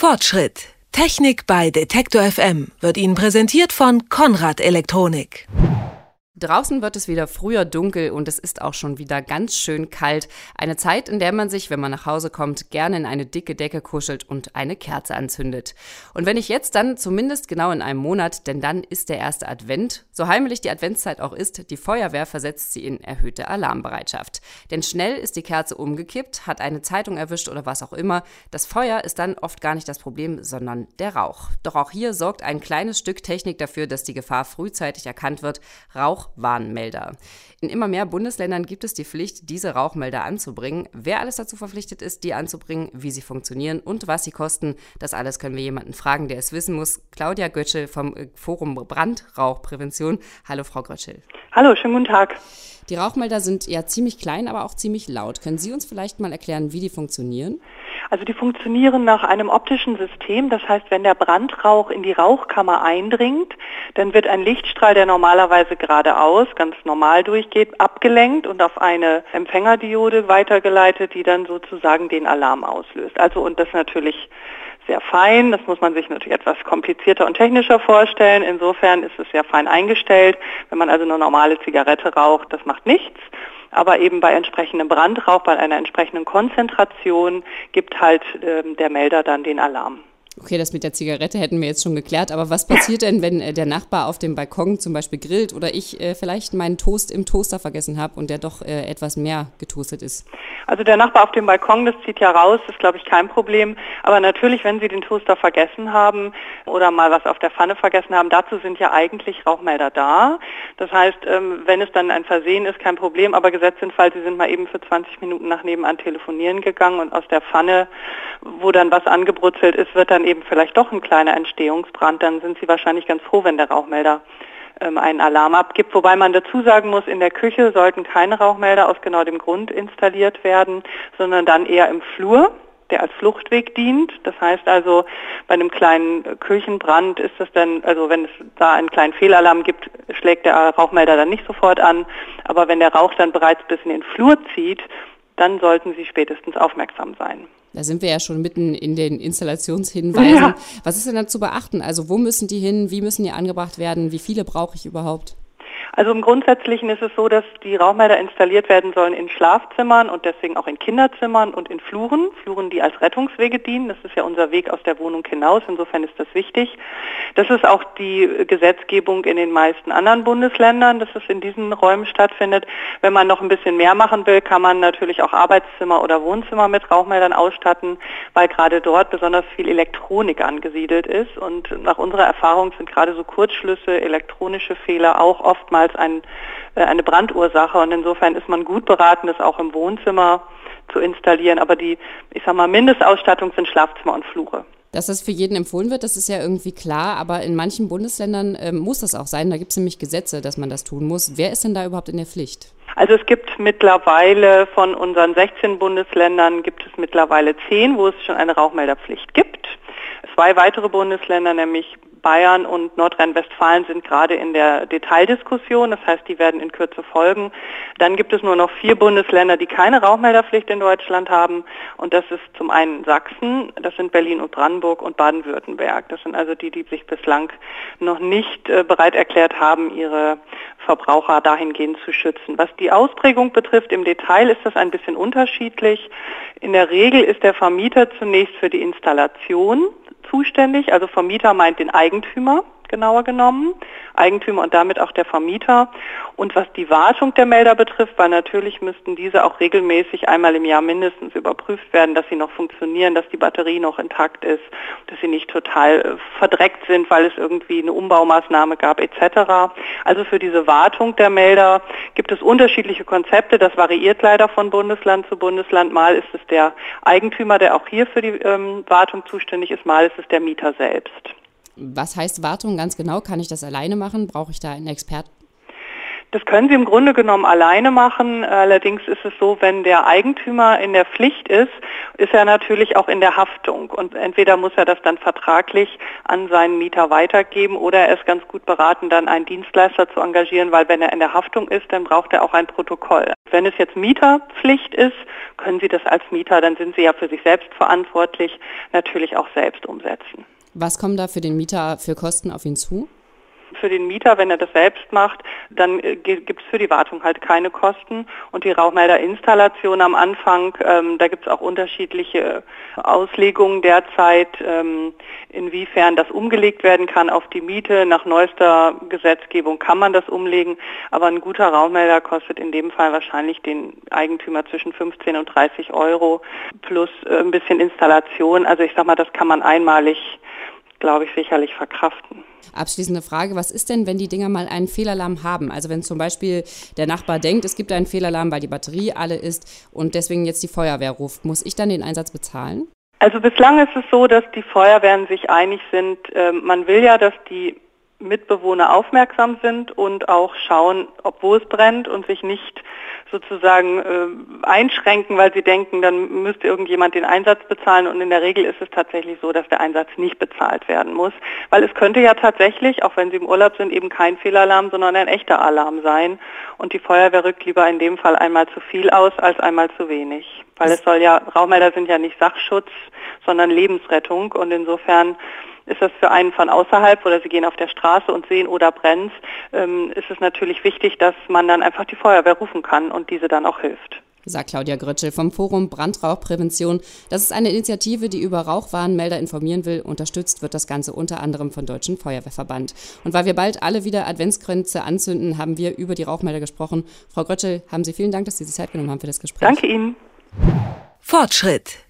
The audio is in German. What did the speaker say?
Fortschritt. Technik bei Detektor FM wird Ihnen präsentiert von Konrad Elektronik. Draußen wird es wieder früher dunkel und es ist auch schon wieder ganz schön kalt. Eine Zeit, in der man sich, wenn man nach Hause kommt, gerne in eine dicke Decke kuschelt und eine Kerze anzündet. Und wenn ich jetzt dann zumindest genau in einem Monat, denn dann ist der erste Advent, so heimlich die Adventszeit auch ist, die Feuerwehr versetzt sie in erhöhte Alarmbereitschaft. Denn schnell ist die Kerze umgekippt, hat eine Zeitung erwischt oder was auch immer. Das Feuer ist dann oft gar nicht das Problem, sondern der Rauch. Doch auch hier sorgt ein kleines Stück Technik dafür, dass die Gefahr frühzeitig erkannt wird. Rauch Rauchwarnmelder. In immer mehr Bundesländern gibt es die Pflicht, diese Rauchmelder anzubringen. Wer alles dazu verpflichtet ist, die anzubringen, wie sie funktionieren und was sie kosten, das alles können wir jemanden fragen, der es wissen muss. Claudia Götschel vom äh, Forum Brandrauchprävention. Hallo, Frau Götschel. Hallo, schönen guten Tag. Die Rauchmelder sind ja ziemlich klein, aber auch ziemlich laut. Können Sie uns vielleicht mal erklären, wie die funktionieren? Also die funktionieren nach einem optischen System. Das heißt, wenn der Brandrauch in die Rauchkammer eindringt, dann wird ein Lichtstrahl, der normalerweise geradeaus, ganz normal durchgeht, abgelenkt und auf eine Empfängerdiode weitergeleitet, die dann sozusagen den Alarm auslöst. Also und das natürlich sehr fein. Das muss man sich natürlich etwas komplizierter und technischer vorstellen. Insofern ist es sehr fein eingestellt. Wenn man also eine normale Zigarette raucht, das macht nichts aber eben bei entsprechendem Brandrauch, bei einer entsprechenden Konzentration gibt halt äh, der Melder dann den Alarm. Okay, das mit der Zigarette hätten wir jetzt schon geklärt, aber was passiert denn, wenn äh, der Nachbar auf dem Balkon zum Beispiel grillt oder ich äh, vielleicht meinen Toast im Toaster vergessen habe und der doch äh, etwas mehr getoastet ist? Also der Nachbar auf dem Balkon, das zieht ja raus, ist glaube ich kein Problem. Aber natürlich, wenn Sie den Toaster vergessen haben oder mal was auf der Pfanne vergessen haben, dazu sind ja eigentlich Rauchmelder da. Das heißt, ähm, wenn es dann ein Versehen ist, kein Problem, aber gesetzt den Fall, Sie sind mal eben für 20 Minuten nach nebenan telefonieren gegangen und aus der Pfanne, wo dann was angebrutzelt ist, wird dann eben vielleicht doch ein kleiner Entstehungsbrand, dann sind Sie wahrscheinlich ganz froh, wenn der Rauchmelder einen Alarm abgibt. Wobei man dazu sagen muss, in der Küche sollten keine Rauchmelder aus genau dem Grund installiert werden, sondern dann eher im Flur der als Fluchtweg dient. Das heißt also, bei einem kleinen Küchenbrand ist es dann, also wenn es da einen kleinen Fehlalarm gibt, schlägt der Rauchmelder dann nicht sofort an. Aber wenn der Rauch dann bereits bis in den Flur zieht, dann sollten Sie spätestens aufmerksam sein. Da sind wir ja schon mitten in den Installationshinweisen. Ja. Was ist denn da zu beachten? Also wo müssen die hin? Wie müssen die angebracht werden? Wie viele brauche ich überhaupt? Also im Grundsätzlichen ist es so, dass die Rauchmelder installiert werden sollen in Schlafzimmern und deswegen auch in Kinderzimmern und in Fluren, Fluren, die als Rettungswege dienen. Das ist ja unser Weg aus der Wohnung hinaus, insofern ist das wichtig. Das ist auch die Gesetzgebung in den meisten anderen Bundesländern, dass es in diesen Räumen stattfindet. Wenn man noch ein bisschen mehr machen will, kann man natürlich auch Arbeitszimmer oder Wohnzimmer mit Rauchmeldern ausstatten, weil gerade dort besonders viel Elektronik angesiedelt ist und nach unserer Erfahrung sind gerade so Kurzschlüsse, elektronische Fehler auch oftmals ein, äh, eine Brandursache und insofern ist man gut beraten, das auch im Wohnzimmer zu installieren. Aber die, ich sag mal, Mindestausstattung sind Schlafzimmer und Flure. Dass das für jeden empfohlen wird, das ist ja irgendwie klar, aber in manchen Bundesländern äh, muss das auch sein. Da gibt es nämlich Gesetze, dass man das tun muss. Wer ist denn da überhaupt in der Pflicht? Also es gibt mittlerweile von unseren 16 Bundesländern gibt es mittlerweile 10, wo es schon eine Rauchmelderpflicht gibt. Zwei weitere Bundesländer, nämlich Bayern und Nordrhein-Westfalen sind gerade in der Detaildiskussion, das heißt, die werden in Kürze folgen. Dann gibt es nur noch vier Bundesländer, die keine Rauchmelderpflicht in Deutschland haben und das ist zum einen Sachsen, das sind Berlin und Brandenburg und Baden-Württemberg. Das sind also die, die sich bislang noch nicht äh, bereit erklärt haben, ihre Verbraucher dahingehend zu schützen. Was die Ausprägung betrifft, im Detail ist das ein bisschen unterschiedlich. In der Regel ist der Vermieter zunächst für die Installation zuständig. Also Vermieter meint den Eigentümer genauer genommen, Eigentümer und damit auch der Vermieter. Und was die Wartung der Melder betrifft, weil natürlich müssten diese auch regelmäßig einmal im Jahr mindestens überprüft werden, dass sie noch funktionieren, dass die Batterie noch intakt ist, dass sie nicht total äh, verdreckt sind, weil es irgendwie eine Umbaumaßnahme gab etc. Also für diese Wartung der Melder gibt es unterschiedliche Konzepte. Das variiert leider von Bundesland zu Bundesland. Mal ist es der Eigentümer, der auch hier für die ähm, Wartung zuständig ist, mal ist es der Mieter selbst. Was heißt Wartung ganz genau? Kann ich das alleine machen? Brauche ich da einen Experten? Das können Sie im Grunde genommen alleine machen. Allerdings ist es so, wenn der Eigentümer in der Pflicht ist, ist er natürlich auch in der Haftung. Und entweder muss er das dann vertraglich an seinen Mieter weitergeben oder er ist ganz gut beraten, dann einen Dienstleister zu engagieren, weil wenn er in der Haftung ist, dann braucht er auch ein Protokoll. Wenn es jetzt Mieterpflicht ist, können Sie das als Mieter, dann sind Sie ja für sich selbst verantwortlich, natürlich auch selbst umsetzen. Was kommen da für den Mieter für Kosten auf ihn zu? Für den Mieter, wenn er das selbst macht, dann äh, gibt es für die Wartung halt keine Kosten. Und die Rauchmelderinstallation am Anfang, ähm, da gibt es auch unterschiedliche Auslegungen derzeit, ähm, inwiefern das umgelegt werden kann auf die Miete. Nach neuester Gesetzgebung kann man das umlegen, aber ein guter Rauchmelder kostet in dem Fall wahrscheinlich den Eigentümer zwischen 15 und 30 Euro plus äh, ein bisschen Installation. Also ich sag mal, das kann man einmalig, glaube ich, sicherlich verkraften. Abschließende Frage, was ist denn, wenn die Dinger mal einen Fehlalarm haben? Also wenn zum Beispiel der Nachbar denkt, es gibt einen Fehlalarm, weil die Batterie alle ist und deswegen jetzt die Feuerwehr ruft, muss ich dann den Einsatz bezahlen? Also bislang ist es so, dass die Feuerwehren sich einig sind, äh, man will ja, dass die Mitbewohner aufmerksam sind und auch schauen, ob wo es brennt und sich nicht sozusagen äh, einschränken, weil sie denken, dann müsste irgendjemand den Einsatz bezahlen. Und in der Regel ist es tatsächlich so, dass der Einsatz nicht bezahlt werden muss, weil es könnte ja tatsächlich, auch wenn sie im Urlaub sind, eben kein Fehlalarm, sondern ein echter Alarm sein. Und die Feuerwehr rückt lieber in dem Fall einmal zu viel aus als einmal zu wenig, weil es soll ja, Rauchmelder sind ja nicht Sachschutz, sondern Lebensrettung. Und insofern ist das für einen von außerhalb oder Sie gehen auf der Straße und sehen oder brennt, ähm, ist es natürlich wichtig, dass man dann einfach die Feuerwehr rufen kann und diese dann auch hilft sagt Claudia Grötschel vom Forum Brandrauchprävention. Das ist eine Initiative, die über Rauchwarnmelder informieren will. Unterstützt wird das Ganze unter anderem vom Deutschen Feuerwehrverband. Und weil wir bald alle wieder Adventsgrenze anzünden, haben wir über die Rauchmelder gesprochen. Frau Grötschel, haben Sie vielen Dank, dass Sie sich Zeit genommen haben für das Gespräch. Danke Ihnen. Fortschritt.